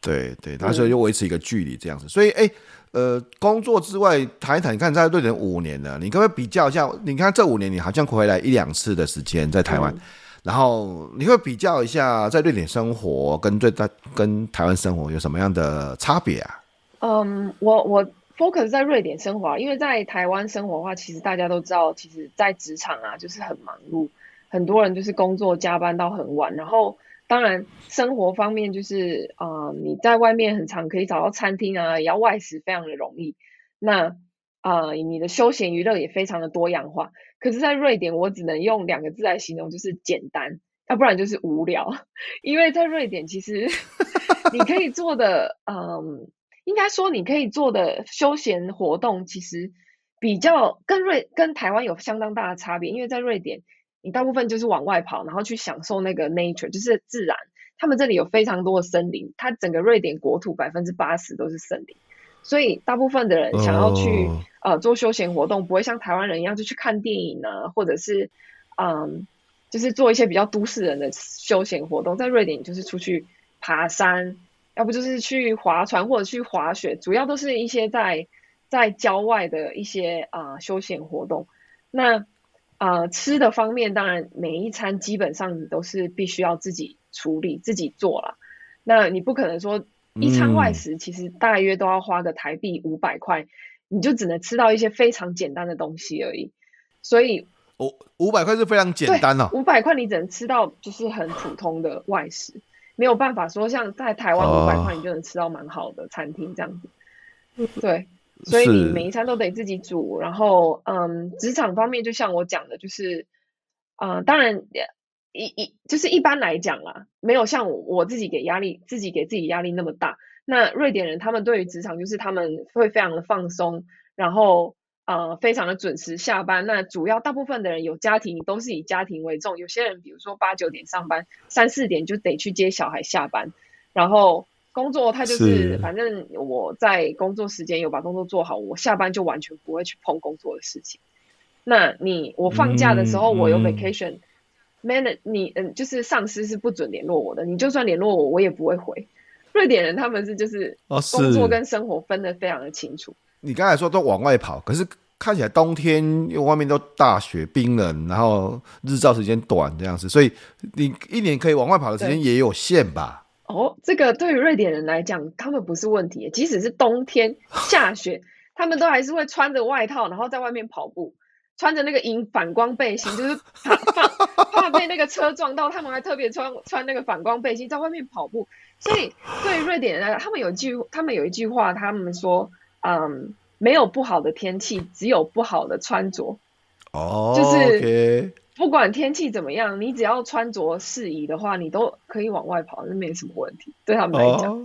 对对，他所以就维持一个距离这样子，所以哎。呃，工作之外谈一谈，你看在瑞典五年了，你可不可以比较一下？你看这五年，你好像回来一两次的时间在台湾，嗯、然后你会比较一下在瑞典生活跟对在跟台湾生活有什么样的差别啊？嗯，我我 focus 在瑞典生活，因为在台湾生活的话，其实大家都知道，其实在职场啊，就是很忙碌，很多人就是工作加班到很晚，然后。当然，生活方面就是啊、呃，你在外面很常可以找到餐厅啊，也要外食非常的容易。那啊、呃，你的休闲娱乐也非常的多样化。可是，在瑞典，我只能用两个字来形容，就是简单，要不然就是无聊。因为在瑞典，其实 你可以做的，嗯，应该说你可以做的休闲活动，其实比较跟瑞跟台湾有相当大的差别。因为在瑞典。你大部分就是往外跑，然后去享受那个 nature，就是自然。他们这里有非常多的森林，它整个瑞典国土百分之八十都是森林，所以大部分的人想要去、oh. 呃做休闲活动，不会像台湾人一样就去看电影啊，或者是嗯，就是做一些比较都市人的休闲活动。在瑞典，就是出去爬山，要不就是去划船或者去滑雪，主要都是一些在在郊外的一些啊、呃、休闲活动。那啊、呃，吃的方面，当然每一餐基本上你都是必须要自己处理、自己做了。那你不可能说一餐外食，其实大约都要花个台币五百块，嗯、你就只能吃到一些非常简单的东西而已。所以，五五百块是非常简单哦。五百块你只能吃到就是很普通的外食，没有办法说像在台湾五百块你就能吃到蛮好的餐厅这样子。哦、对。所以你每一餐都得自己煮，然后，嗯，职场方面就像我讲的，就是，啊、呃，当然，一一就是一般来讲啦，没有像我我自己给压力，自己给自己压力那么大。那瑞典人他们对于职场就是他们会非常的放松，然后，呃，非常的准时下班。那主要大部分的人有家庭，都是以家庭为重。有些人比如说八九点上班，三四点就得去接小孩下班，然后。工作他就是，是反正我在工作时间有把工作做好，我下班就完全不会去碰工作的事情。那你我放假的时候，我有 vacation，man，、嗯、你嗯，就是上司是不准联络我的，你就算联络我，我也不会回。瑞典人他们是就是工作跟生活分得非常的清楚。哦、你刚才说都往外跑，可是看起来冬天因为外面都大雪冰冷，然后日照时间短这样子，所以你一年可以往外跑的时间也有限吧？哦，这个对于瑞典人来讲，他们不是问题。即使是冬天 下雪，他们都还是会穿着外套，然后在外面跑步，穿着那个银反光背心，就是怕怕怕被那个车撞到，他们还特别穿穿那个反光背心在外面跑步。所以对于瑞典人来讲，他们有一句他们有一句话，他们说，嗯，没有不好的天气，只有不好的穿着。哦，就是。Okay. 不管天气怎么样，你只要穿着适宜的话，你都可以往外跑，那没什么问题。对他们来讲，哦、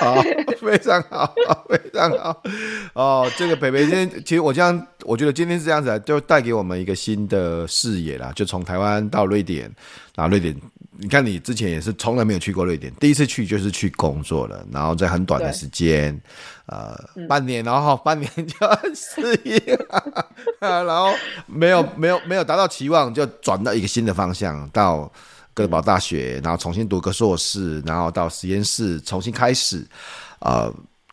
好，非常好，非常好。哦，这个北北今天，其实我这样，我觉得今天是这样子，就带给我们一个新的视野啦。就从台湾到瑞典，然后瑞典，你看你之前也是从来没有去过瑞典，第一次去就是去工作了，然后在很短的时间。呃，半年，然后半年就很适应，然后没有没有没有达到期望，就转到一个新的方向，到哥德堡大学，然后重新读个硕士，然后到实验室重新开始，呃，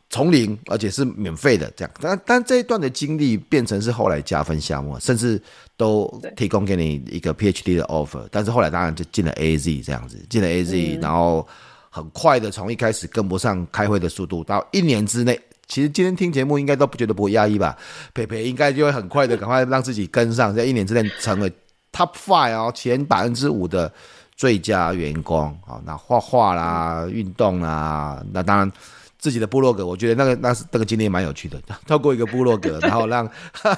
从零，而且是免费的这样。但但这一段的经历变成是后来加分项目，甚至都提供给你一个 PhD 的 offer，但是后来当然就进了 AZ 这样子，进了 AZ，然后。很快的，从一开始跟不上开会的速度，到一年之内，其实今天听节目应该都不觉得不会压抑吧？培培应该就会很快的，赶快让自己跟上，在一年之内成为 top five 哦，前百分之五的最佳员工。好，那画画啦，运动啦，那当然自己的部落格，我觉得那个那是那个经历蛮有趣的。透过一个部落格，然后让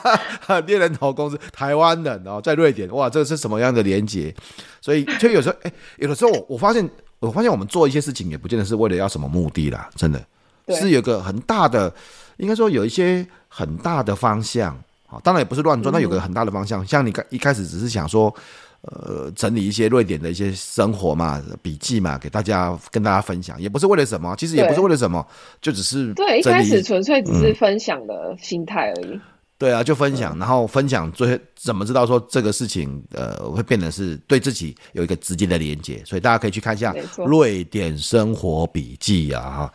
猎人头公司台湾的，然后在瑞典，哇，这是什么样的连接？所以，就有时候，哎，有的时候我我发现。我发现我们做一些事情也不见得是为了要什么目的啦，真的是有个很大的，应该说有一些很大的方向。啊，当然也不是乱做，那有个很大的方向。像你一开始只是想说，呃，整理一些瑞典的一些生活嘛、笔记嘛，给大家跟大家分享，也不是为了什么，其实也不是为了什么，就只是对，一开始纯粹只是分享的心态而已。对啊，就分享，然后分享最怎么知道说这个事情，呃，会变得是对自己有一个直接的连接，所以大家可以去看一下《瑞典生活笔记》啊，哈，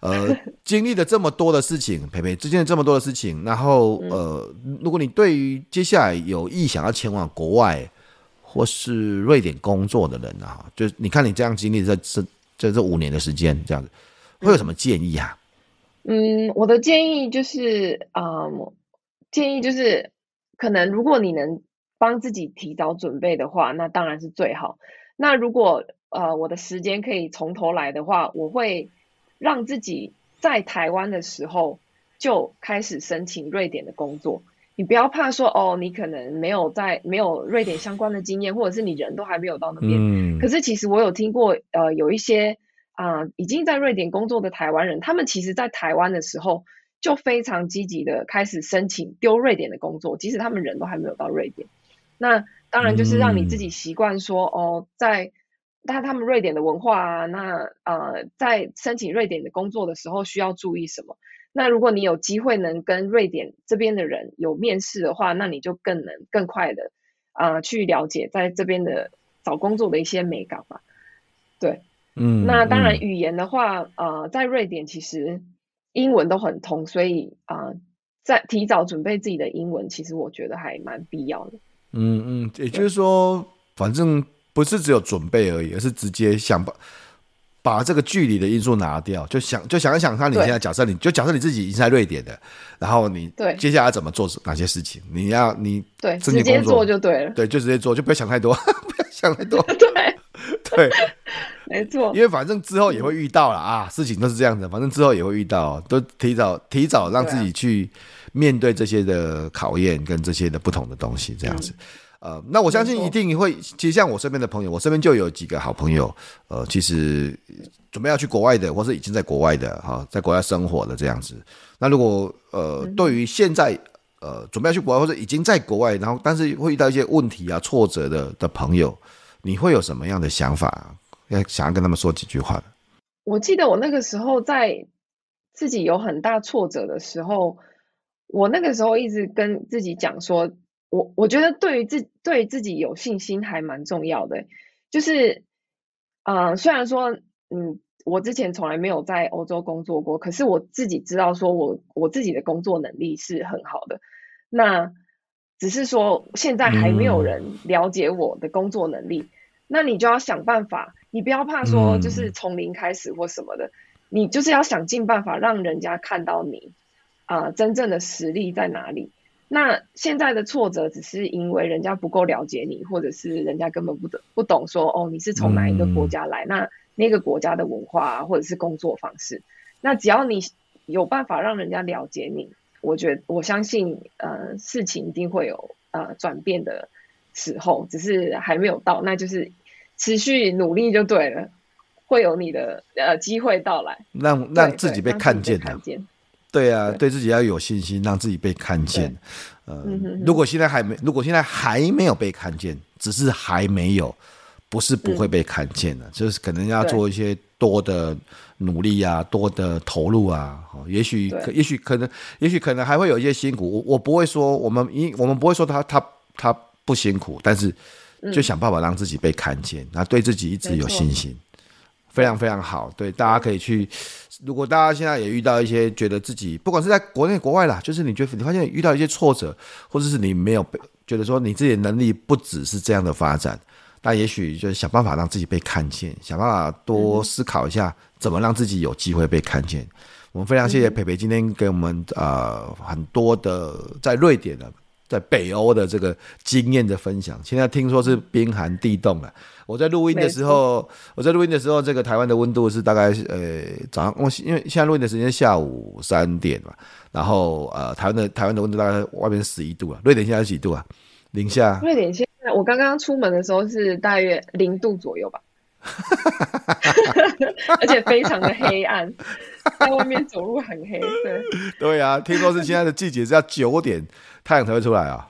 呃，经历了这么多的事情，培培，之前这么多的事情，然后呃，如果你对于接下来有意想要前往国外或是瑞典工作的人啊，就你看你这样经历这这这这五年的时间，这样子会有什么建议啊？嗯，我的建议就是啊。嗯建议就是，可能如果你能帮自己提早准备的话，那当然是最好。那如果呃我的时间可以从头来的话，我会让自己在台湾的时候就开始申请瑞典的工作。你不要怕说哦，你可能没有在没有瑞典相关的经验，或者是你人都还没有到那边。嗯。可是其实我有听过呃有一些啊、呃、已经在瑞典工作的台湾人，他们其实在台湾的时候。就非常积极的开始申请丢瑞典的工作，即使他们人都还没有到瑞典。那当然就是让你自己习惯说、嗯、哦，在但他们瑞典的文化啊，那呃，在申请瑞典的工作的时候需要注意什么？那如果你有机会能跟瑞典这边的人有面试的话，那你就更能更快的啊、呃、去了解在这边的找工作的一些美感吧。对，嗯，那当然语言的话，呃，在瑞典其实。英文都很通，所以啊、呃，在提早准备自己的英文，其实我觉得还蛮必要的。嗯嗯，也就是说，反正不是只有准备而已，而是直接想把把这个距离的因素拿掉，就想就想一想，看你现在假设你就假设你自己已经在瑞典的，然后你对。接下来怎么做哪些事情，你要你对直接做就对了，对，就直接做，就不要想太多，不要想太多，对 对。没错，因为反正之后也会遇到了啊，事情都是这样的，反正之后也会遇到，都提早提早让自己去面对这些的考验跟这些的不同的东西，这样子。呃，那我相信一定会，其实像我身边的朋友，我身边就有几个好朋友，呃，其实准备要去国外的，或是已经在国外的哈，在国外生活的这样子。那如果呃，对于现在呃准备要去国外或者已经在国外，然后但是会遇到一些问题啊、挫折的的朋友，你会有什么样的想法？要想要跟他们说几句话的。我记得我那个时候在自己有很大挫折的时候，我那个时候一直跟自己讲说，我我觉得对于自对自己有信心还蛮重要的。就是，呃，虽然说，嗯，我之前从来没有在欧洲工作过，可是我自己知道说我我自己的工作能力是很好的。那只是说现在还没有人了解我的工作能力，嗯、那你就要想办法。你不要怕说，就是从零开始或什么的，嗯、你就是要想尽办法让人家看到你啊、呃，真正的实力在哪里。那现在的挫折只是因为人家不够了解你，或者是人家根本不懂不懂说哦，你是从哪一个国家来，嗯、那那个国家的文化或者是工作方式。那只要你有办法让人家了解你，我觉得我相信呃，事情一定会有呃转变的时候，只是还没有到，那就是持续努力就对了，会有你的呃机会到来，让让自己被看见的。对啊，对，对自己要有信心，让自己被看见。呃，嗯、哼哼如果现在还没，如果现在还没有被看见，只是还没有，不是不会被看见的，嗯、就是可能要做一些多的努力啊，多的投入啊。也许可，也许可能，也许可能还会有一些辛苦。我我不会说我们，因我们不会说他他他不辛苦，但是就想办法让自己被看见，那、嗯、对自己一直有信心，非常非常好。对，大家可以去。如果大家现在也遇到一些觉得自己不管是在国内国外啦，就是你觉得你发现遇到一些挫折，或者是你没有被觉得说你自己的能力不只是这样的发展，那也许就是想办法让自己被看见，想办法多思考一下怎么让自己有机会被看见。我们非常谢谢培培今天给我们呃很多的在瑞典的在北欧的这个经验的分享。现在听说是冰寒地冻了。我在录音的时候，我在录音的时候，这个台湾的温度是大概呃早上，我因为现在录音的时间下午三点嘛，然后呃台湾的台湾的温度大概外面十一度啊，瑞典现在是几度啊？零下？瑞典现在我刚刚出门的时候是大约零度左右吧，而且非常的黑暗，在外面走路很黑。对对啊，听说是现在的季节是要九点太阳才会出来啊。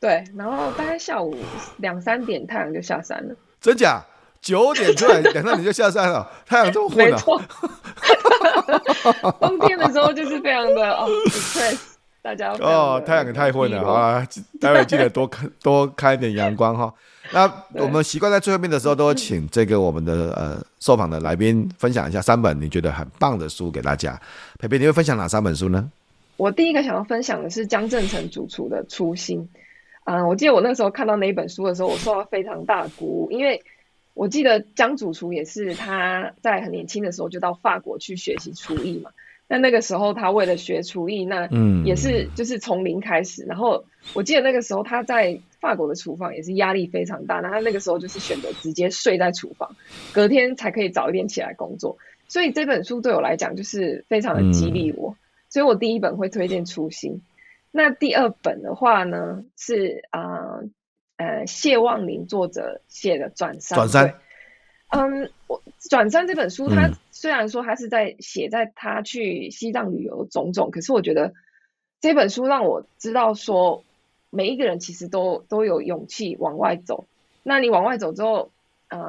对，然后大概下午两三点太阳就下山了。真假？九点出来，两三点就下山了。太阳这么混了。没错。冬天的时候就是非常的哦大家哦，太阳也太混了，好啊，待会记得多看多开一点阳光哈。那我们习惯在最后面的时候，都会请这个我们的呃受访的来宾分享一下三本你觉得很棒的书给大家。培培，你会分享哪三本书呢？我第一个想要分享的是江振成主厨的《初心》。嗯，我记得我那时候看到那一本书的时候，我受到非常大的鼓舞，因为我记得江主厨也是他在很年轻的时候就到法国去学习厨艺嘛。那那个时候他为了学厨艺，那嗯也是就是从零开始。然后我记得那个时候他在法国的厨房也是压力非常大，那他那个时候就是选择直接睡在厨房，隔天才可以早一点起来工作。所以这本书对我来讲就是非常的激励我，所以我第一本会推荐《初心》。那第二本的话呢，是啊呃，呃谢望林作者写的《转山》。转山。嗯，我《转山》这本书，它虽然说它是在写在他去西藏旅游种种，可是我觉得这本书让我知道说，每一个人其实都都有勇气往外走。那你往外走之后，嗯，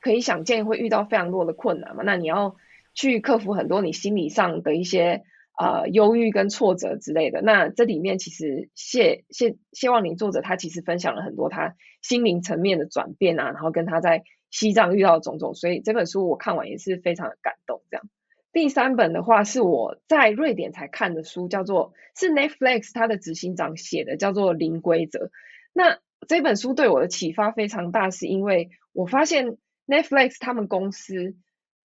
可以想见会遇到非常多的困难嘛。那你要去克服很多你心理上的一些。呃，忧郁跟挫折之类的，那这里面其实谢谢谢望林作者他其实分享了很多他心灵层面的转变啊，然后跟他在西藏遇到种种，所以这本书我看完也是非常的感动。这样，第三本的话是我在瑞典才看的书，叫做是 Netflix 他的执行长写的，叫做《零规则》。那这本书对我的启发非常大，是因为我发现 Netflix 他们公司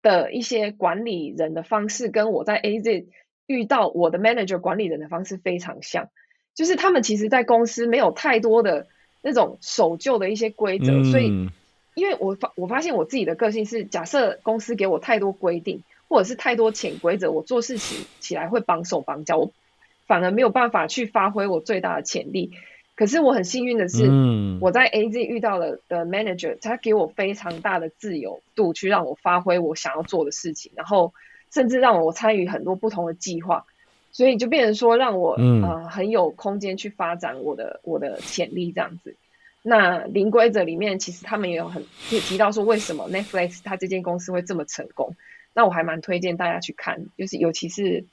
的一些管理人的方式跟我在 AZ。遇到我的 manager 管理人的方式非常像，就是他们其实，在公司没有太多的那种守旧的一些规则，嗯、所以，因为我发我发现我自己的个性是，假设公司给我太多规定，或者是太多潜规则，我做事情起来会绑手绑脚，我反而没有办法去发挥我最大的潜力。可是我很幸运的是，嗯、我在 AZ 遇到了的 manager，他给我非常大的自由度，去让我发挥我想要做的事情，然后。甚至让我参与很多不同的计划，所以就变成说让我、嗯、呃很有空间去发展我的我的潜力这样子。那零规则里面其实他们也有很也提到说为什么 Netflix 它这间公司会这么成功。那我还蛮推荐大家去看，就是尤其是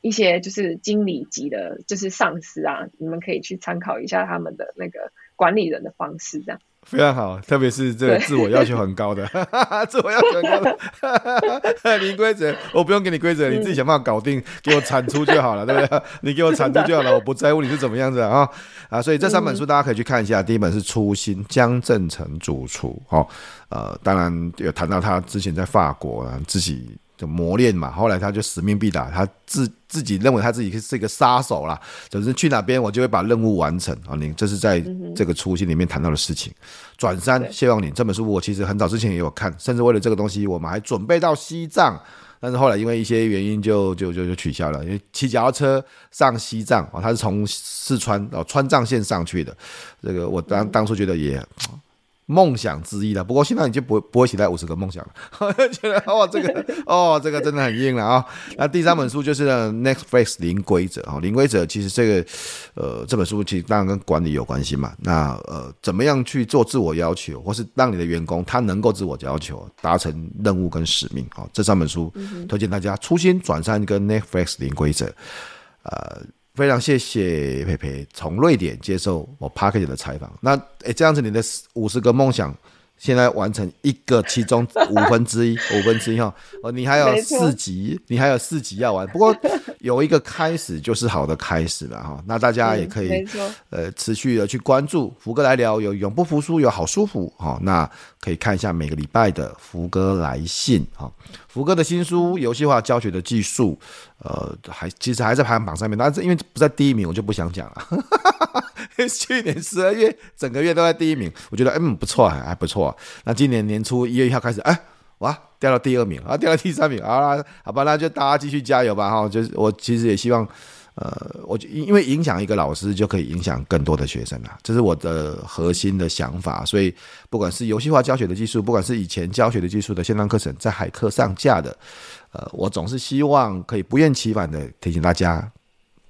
一些就是经理级的，就是上司啊，你们可以去参考一下他们的那个管理人的方式这样。非常好，特别是这个自我要求很高的，对 自我要求很高的 零规则，我不用给你规则，你自己想办法搞定，给我产出就好了，对不对？你给我产出就好了，我不在乎你是怎么样子啊啊！所以这三本书大家可以去看一下，第一本是《初心》，江正成主厨，哦，呃，当然有谈到他之前在法国自己。就磨练嘛，后来他就使命必达，他自自己认为他自己是一个杀手啦，总之去哪边我就会把任务完成啊。你这是在这个初心里面谈到的事情。转山谢望你这本书我其实很早之前也有看，甚至为了这个东西，我们还准备到西藏但是后来因为一些原因就就就就取消了。因为骑脚踏车上西藏啊，他是从四川哦川藏线上去的，这个我当当初觉得也。梦想之一了，不过现在已经不会不会写在五十个梦想了，觉得哦这个 哦这个真的很硬了啊、哦。那第三本书就是呢 Netflix 零规则啊，零规则其实这个呃这本书其实当然跟管理有关系嘛。那呃怎么样去做自我要求，或是让你的员工他能够自我要求达成任务跟使命啊、哦？这三本书推荐大家初心转战跟 Netflix 零规则，呃。非常谢谢佩佩从瑞典接受我 Parkett 的采访。那诶、欸，这样子你的五十个梦想现在完成一个，其中五分之一，五分之一哈。哦，你还有四集，你还有四集要玩。不过有一个开始就是好的开始了哈。那大家也可以呃持续的去关注福哥来聊，有永不服输，有好舒服哈。那可以看一下每个礼拜的福哥来信哈。福哥的新书《游戏化教学的技术》，呃，还其实还在排行榜上面，但是因为不在第一名，我就不想讲了。去年十二月整个月都在第一名，我觉得嗯不错，还还不错。那今年年初一月一号开始，哎，哇，掉到第二名啊，掉到第三名啊，好吧，那就大家继续加油吧哈。就是我其实也希望。呃，我因为影响一个老师就可以影响更多的学生啊，这是我的核心的想法。所以，不管是游戏化教学的技术，不管是以前教学的技术的线上课程，在海课上架的，呃，我总是希望可以不厌其烦的提醒大家，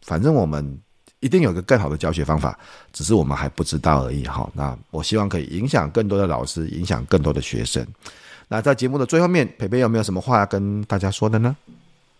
反正我们一定有个更好的教学方法，只是我们还不知道而已哈。那我希望可以影响更多的老师，影响更多的学生。那在节目的最后面，培培有没有什么话要跟大家说的呢？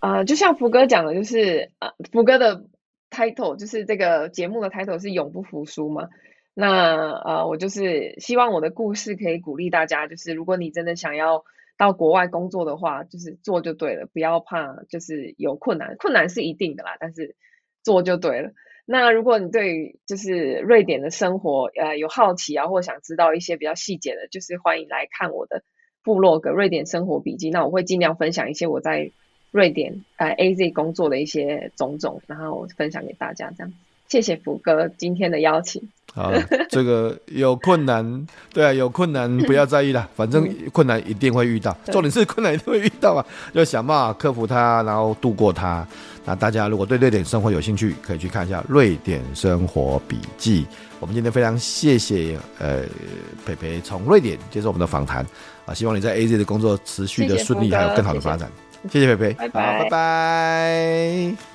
啊、就像福哥讲的，就是呃，福哥的 title 就是这个节目的 title 是永不服输嘛。那呃，我就是希望我的故事可以鼓励大家，就是如果你真的想要到国外工作的话，就是做就对了，不要怕，就是有困难，困难是一定的啦，但是做就对了。那如果你对就是瑞典的生活呃有好奇啊，或想知道一些比较细节的，就是欢迎来看我的部落格《瑞典生活笔记》，那我会尽量分享一些我在。瑞典呃 AZ 工作的一些种种，然后分享给大家，这样。谢谢福哥今天的邀请。好，这个有困难，对啊，有困难不要在意啦，反正困难一定会遇到，重点是困难一定会遇到啊，就想办法克服它，然后度过它。那大家如果对瑞典生活有兴趣，可以去看一下《瑞典生活笔记》。我们今天非常谢谢呃培培从瑞典接受我们的访谈啊，希望你在 AZ 的工作持续的顺利，还有更好的发展。谢谢培培，好，拜拜。